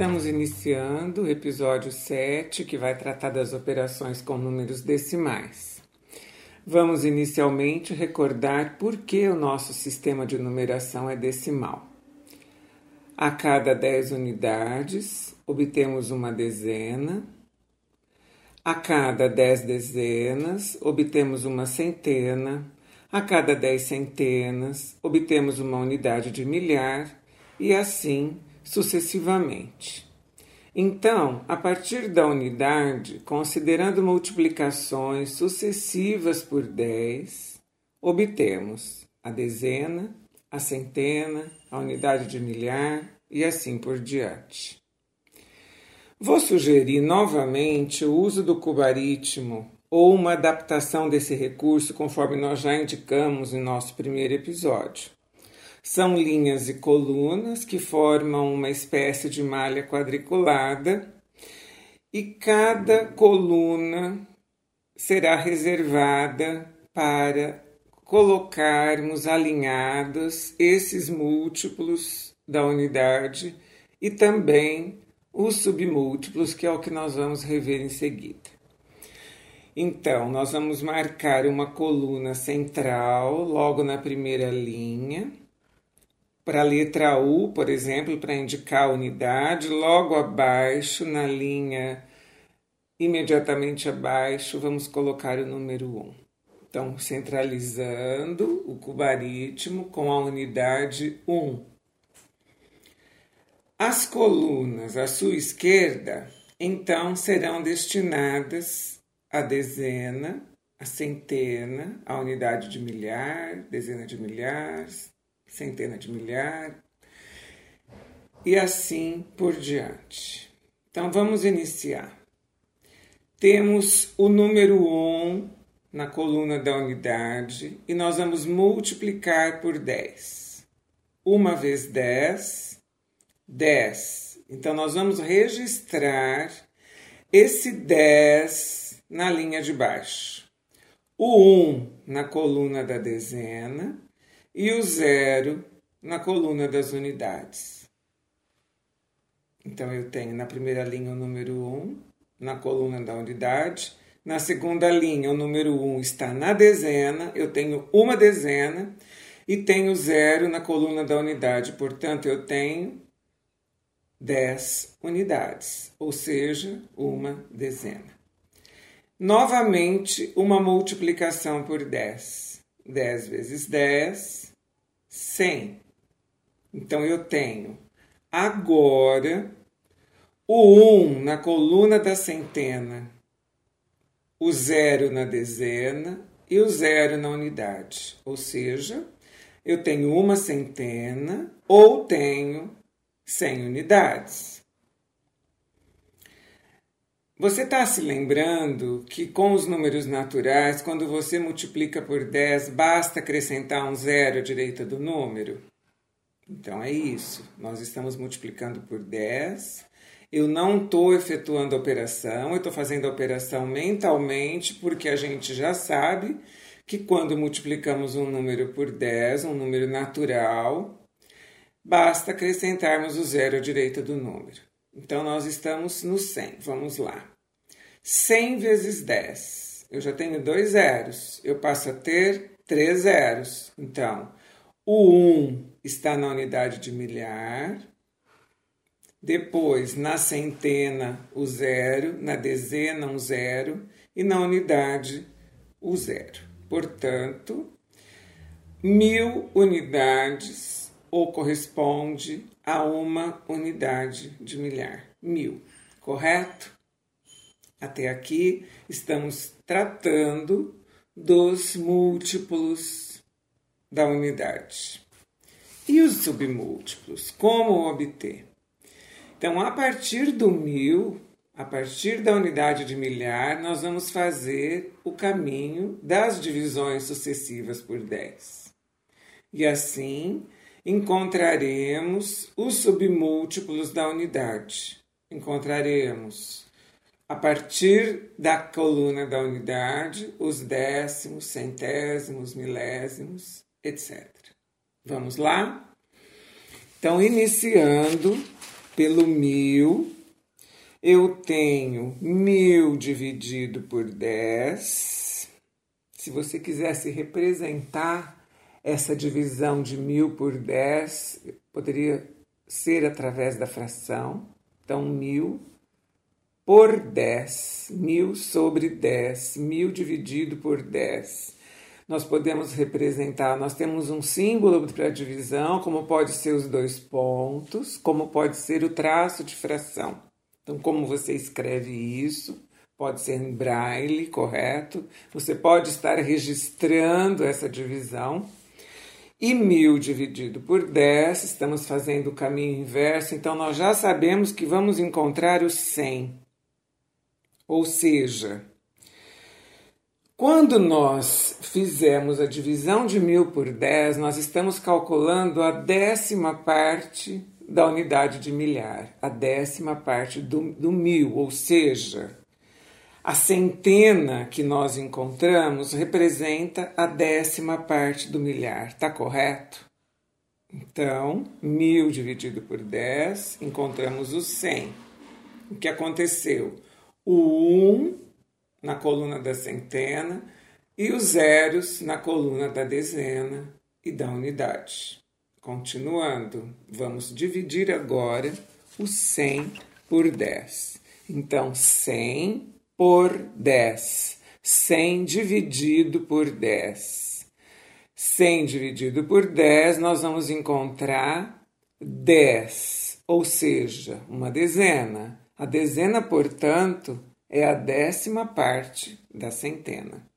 Estamos iniciando o episódio 7, que vai tratar das operações com números decimais. Vamos inicialmente recordar por que o nosso sistema de numeração é decimal. A cada 10 unidades, obtemos uma dezena. A cada 10 dezenas, obtemos uma centena. A cada 10 centenas, obtemos uma unidade de milhar, e assim sucessivamente. Então, a partir da unidade, considerando multiplicações sucessivas por 10, obtemos a dezena, a centena, a unidade de milhar e assim por diante. Vou sugerir novamente o uso do cubaritmo ou uma adaptação desse recurso, conforme nós já indicamos em nosso primeiro episódio. São linhas e colunas que formam uma espécie de malha quadriculada e cada coluna será reservada para colocarmos alinhados esses múltiplos da unidade e também os submúltiplos, que é o que nós vamos rever em seguida. Então, nós vamos marcar uma coluna central logo na primeira linha para a letra U, por exemplo, para indicar a unidade, logo abaixo, na linha imediatamente abaixo, vamos colocar o número 1. Então, centralizando o cubaritmo com a unidade 1. As colunas à sua esquerda, então, serão destinadas à dezena, à centena, à unidade de milhar, dezena de milhares, centena de milhar e assim por diante. Então vamos iniciar. Temos o número 1 na coluna da unidade e nós vamos multiplicar por 10. Uma vez 10, 10. Então nós vamos registrar esse 10 na linha de baixo. O 1 na coluna da dezena e o zero na coluna das unidades. Então, eu tenho na primeira linha o número 1 na coluna da unidade, na segunda linha o número 1 está na dezena, eu tenho uma dezena e tenho zero na coluna da unidade, portanto, eu tenho 10 unidades, ou seja, uma dezena. Novamente, uma multiplicação por 10. 10 vezes 10, 100. Então eu tenho agora o 1 na coluna da centena, o zero na dezena e o zero na unidade. Ou seja, eu tenho uma centena ou tenho 100 unidades. Você está se lembrando que com os números naturais, quando você multiplica por 10, basta acrescentar um zero à direita do número? Então é isso. Nós estamos multiplicando por 10. Eu não estou efetuando a operação, eu estou fazendo a operação mentalmente, porque a gente já sabe que quando multiplicamos um número por 10, um número natural, basta acrescentarmos o zero à direita do número. Então, nós estamos no 100. Vamos lá. 100 vezes 10. Eu já tenho dois zeros. Eu passo a ter três zeros. Então, o 1 está na unidade de milhar. Depois, na centena, o zero. Na dezena, um zero. E na unidade, o zero. Portanto, mil unidades ou corresponde a uma unidade de milhar. Mil, correto? Até aqui estamos tratando dos múltiplos da unidade. E os submúltiplos? Como obter? Então, a partir do mil, a partir da unidade de milhar, nós vamos fazer o caminho das divisões sucessivas por 10. E assim encontraremos os submúltiplos da unidade. Encontraremos, a partir da coluna da unidade, os décimos, centésimos, milésimos, etc. Vamos lá? Então, iniciando pelo mil, eu tenho mil dividido por 10. Se você quisesse representar essa divisão de mil por 10, poderia ser através da fração. Então, mil por 10, mil sobre 10, mil dividido por 10. Nós podemos representar, nós temos um símbolo para divisão, como pode ser os dois pontos, como pode ser o traço de fração. Então, como você escreve isso? Pode ser em braille, correto? Você pode estar registrando essa divisão. E mil dividido por 10, estamos fazendo o caminho inverso, então nós já sabemos que vamos encontrar o 100. Ou seja, quando nós fizemos a divisão de mil por 10, nós estamos calculando a décima parte da unidade de milhar, a décima parte do, do mil, ou seja, a centena que nós encontramos representa a décima parte do milhar, está correto? Então, mil dividido por 10, encontramos o 100. O que aconteceu? o 1 na coluna da centena e os zeros na coluna da dezena e da unidade. Continuando, vamos dividir agora o 100 por 10. Então, 100 por 10. 100 dividido por 10. 100 dividido por 10, nós vamos encontrar 10, ou seja, uma dezena. A dezena, portanto, é a décima parte da centena.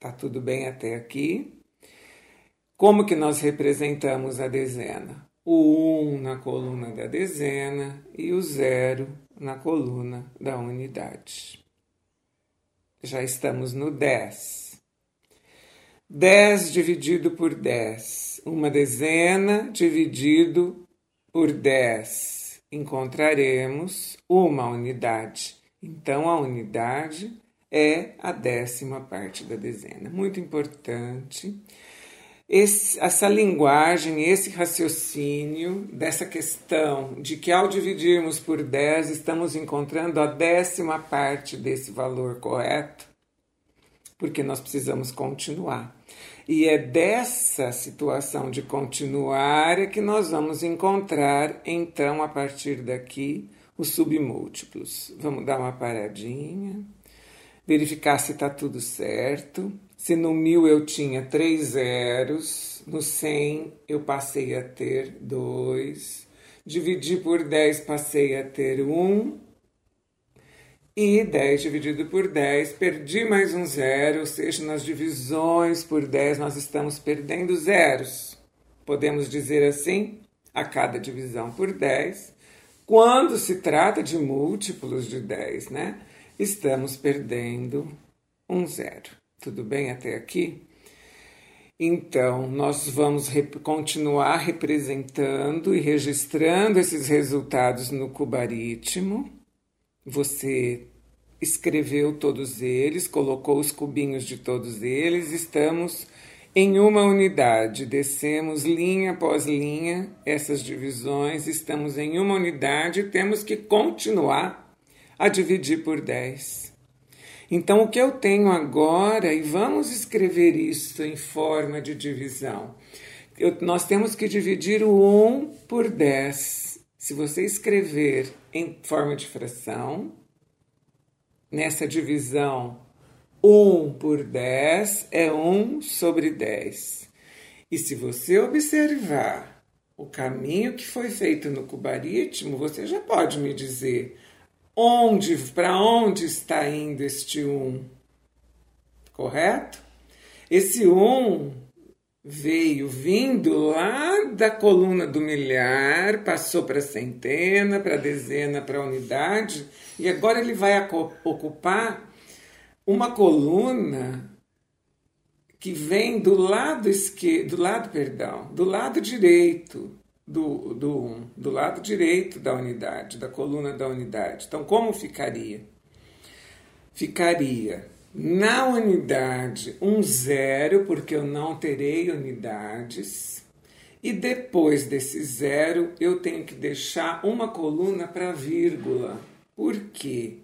Tá tudo bem até aqui? Como que nós representamos a dezena? O 1 um na coluna da dezena e o zero na coluna da unidade. Já estamos no 10. 10 dividido por 10. Uma dezena dividido por 10 encontraremos uma unidade. Então, a unidade é a décima parte da dezena. Muito importante. Esse, essa linguagem, esse raciocínio dessa questão de que ao dividirmos por 10 estamos encontrando a décima parte desse valor correto, porque nós precisamos continuar. E é dessa situação de continuar é que nós vamos encontrar, então, a partir daqui, os submúltiplos. Vamos dar uma paradinha, verificar se está tudo certo. Se no mil eu tinha três zeros, no 100 eu passei a ter dois, dividi por 10 passei a ter um, e 10 dividido por 10, perdi mais um zero, ou seja, nas divisões por 10 nós estamos perdendo zeros. Podemos dizer assim, a cada divisão por 10, quando se trata de múltiplos de 10, né? Estamos perdendo um zero. Tudo bem até aqui? Então, nós vamos rep continuar representando e registrando esses resultados no cubaritmo você escreveu todos eles, colocou os cubinhos de todos eles, estamos em uma unidade, descemos linha após linha essas divisões, estamos em uma unidade e temos que continuar a dividir por 10. Então, o que eu tenho agora, e vamos escrever isso em forma de divisão, eu, nós temos que dividir o 1 por 10. Se você escrever em forma de fração. Nessa divisão, 1 por 10 é 1 sobre 10. E se você observar o caminho que foi feito no cubaritmo, você já pode me dizer onde, para onde está indo este 1. Correto? Esse 1 veio vindo lá da coluna do milhar, passou para centena, para dezena, para unidade, e agora ele vai ocupar uma coluna que vem do lado esquerdo, do lado, perdão, do lado direito do, do, do lado direito da unidade, da coluna da unidade. Então, como ficaria? Ficaria na unidade, um zero, porque eu não terei unidades. E depois desse zero, eu tenho que deixar uma coluna para vírgula. Por quê?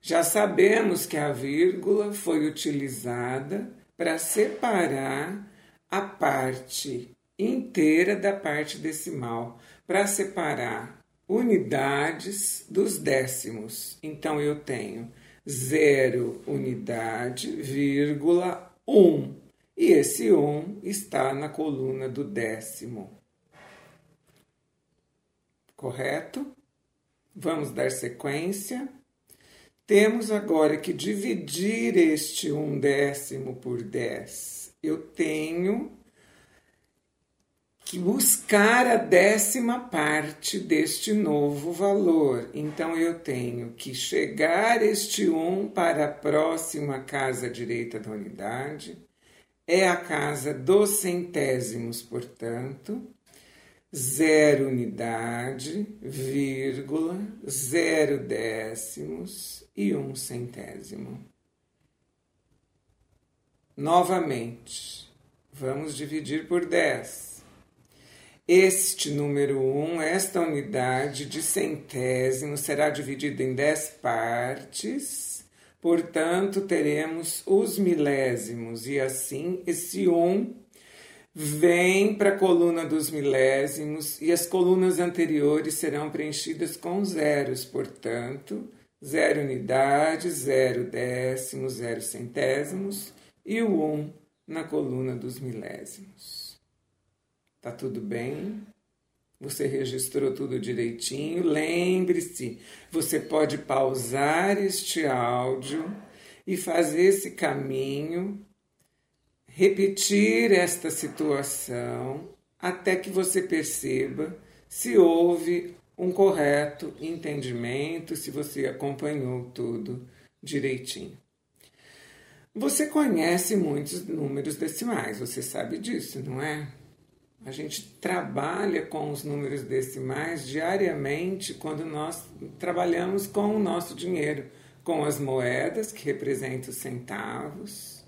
Já sabemos que a vírgula foi utilizada para separar a parte inteira da parte decimal, para separar unidades dos décimos. Então eu tenho zero unidade, vírgula, um. E esse um está na coluna do décimo. Correto? Vamos dar sequência. Temos agora que dividir este um décimo por 10. Eu tenho que buscar a décima parte deste novo valor. Então eu tenho que chegar este 1 para a próxima casa direita da unidade. É a casa dos centésimos, portanto. Zero unidade, vírgula, zero décimos e um centésimo. Novamente, vamos dividir por 10 este número 1, um, esta unidade de centésimo, será dividida em 10 partes, portanto, teremos os milésimos, e assim esse 1 um vem para a coluna dos milésimos. E as colunas anteriores serão preenchidas com zeros, portanto, zero unidade, zero décimos, zero centésimos e o 1 um na coluna dos milésimos. Tá tudo bem? Você registrou tudo direitinho? Lembre-se, você pode pausar este áudio e fazer esse caminho, repetir esta situação até que você perceba se houve um correto entendimento, se você acompanhou tudo direitinho. Você conhece muitos números decimais, você sabe disso, não é? A gente trabalha com os números decimais diariamente quando nós trabalhamos com o nosso dinheiro, com as moedas, que representam os centavos,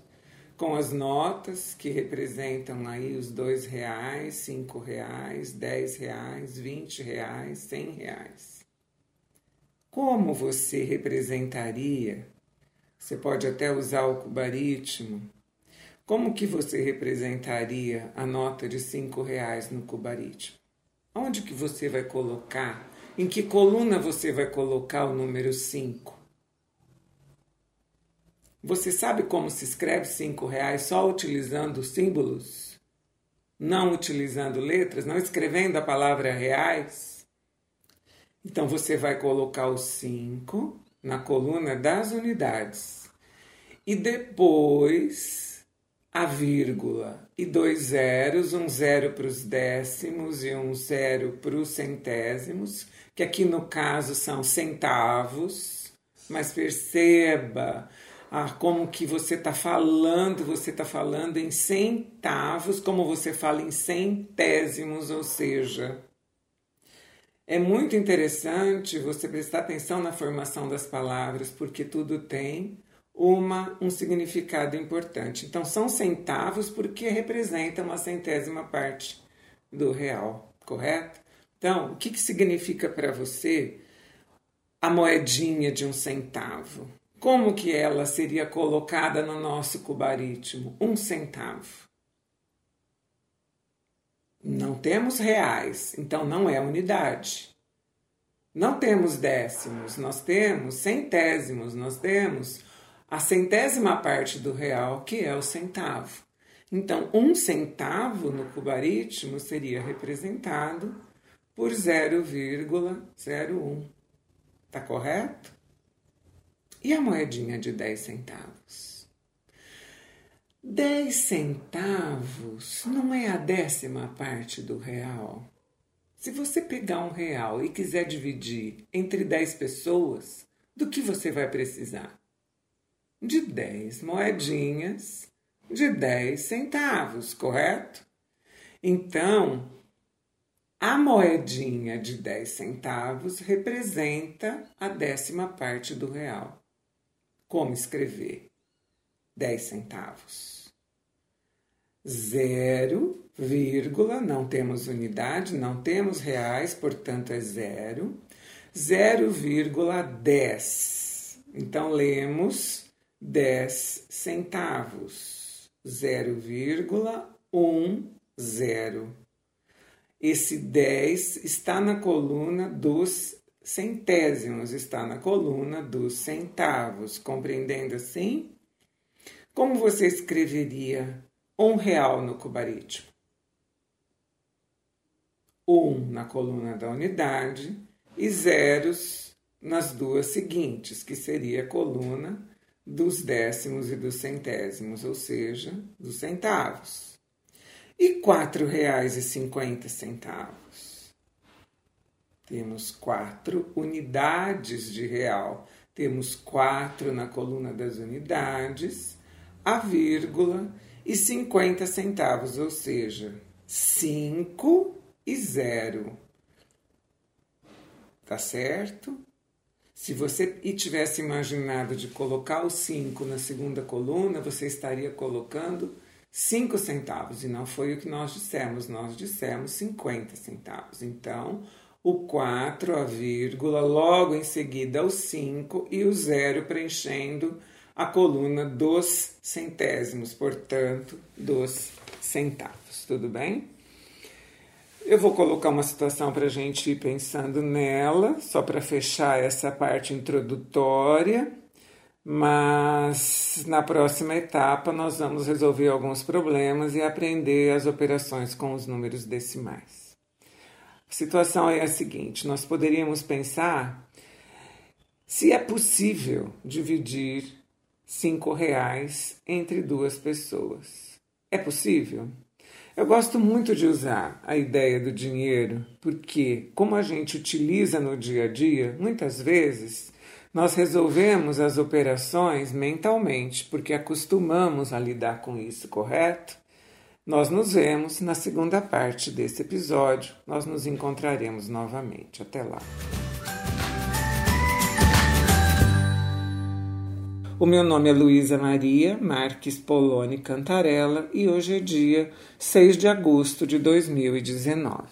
com as notas, que representam aí os dois reais, cinco reais, dez reais, vinte reais, cem reais. Como você representaria? Você pode até usar o cubaritmo como que você representaria a nota de cinco reais no cubaritmo? Onde que você vai colocar? Em que coluna você vai colocar o número 5? Você sabe como se escreve cinco reais só utilizando símbolos? Não utilizando letras, não escrevendo a palavra reais? Então você vai colocar o 5 na coluna das unidades. E depois a vírgula e dois zeros, um zero para os décimos e um zero para os centésimos, que aqui no caso são centavos, mas perceba ah, como que você está falando, você está falando em centavos, como você fala em centésimos, ou seja, é muito interessante você prestar atenção na formação das palavras, porque tudo tem uma, um significado importante. Então, são centavos porque representa uma centésima parte do real, correto? Então, o que, que significa para você a moedinha de um centavo? Como que ela seria colocada no nosso cubaritmo? Um centavo. Não temos reais, então não é unidade. Não temos décimos, nós temos centésimos, nós temos a centésima parte do real, que é o centavo. Então, um centavo no cubaritmo seria representado por 0,01. Tá correto? E a moedinha de 10 centavos? 10 centavos não é a décima parte do real. Se você pegar um real e quiser dividir entre 10 pessoas, do que você vai precisar? De 10 moedinhas de 10 centavos, correto? Então, a moedinha de 10 centavos representa a décima parte do real. Como escrever? 10 centavos. Zero vírgula, não temos unidade, não temos reais, portanto é zero. 0,10. Então lemos 10 centavos. 0,10. Esse 10 está na coluna dos centésimos, está na coluna dos centavos. Compreendendo assim? Como você escreveria um real no cubaritmo? Um na coluna da unidade e zeros nas duas seguintes, que seria a coluna dos décimos e dos centésimos, ou seja, dos centavos. E R$ 4,50. Temos quatro unidades de real. Temos quatro na coluna das unidades, a vírgula e 50 centavos, ou seja, 5 e 0 tá certo? Se você tivesse imaginado de colocar o 5 na segunda coluna, você estaria colocando 5 centavos, e não foi o que nós dissemos, nós dissemos 50 centavos. Então, o 4, a vírgula, logo em seguida o 5 e o zero preenchendo a coluna dos centésimos, portanto, dos centavos. Tudo bem? Eu vou colocar uma situação para a gente ir pensando nela, só para fechar essa parte introdutória, mas na próxima etapa nós vamos resolver alguns problemas e aprender as operações com os números decimais. A situação é a seguinte: nós poderíamos pensar se é possível dividir cinco reais entre duas pessoas. É possível? Eu gosto muito de usar a ideia do dinheiro porque, como a gente utiliza no dia a dia, muitas vezes nós resolvemos as operações mentalmente porque acostumamos a lidar com isso, correto? Nós nos vemos na segunda parte desse episódio. Nós nos encontraremos novamente. Até lá. O meu nome é Luísa Maria Marques Poloni Cantarella e hoje é dia 6 de agosto de 2019.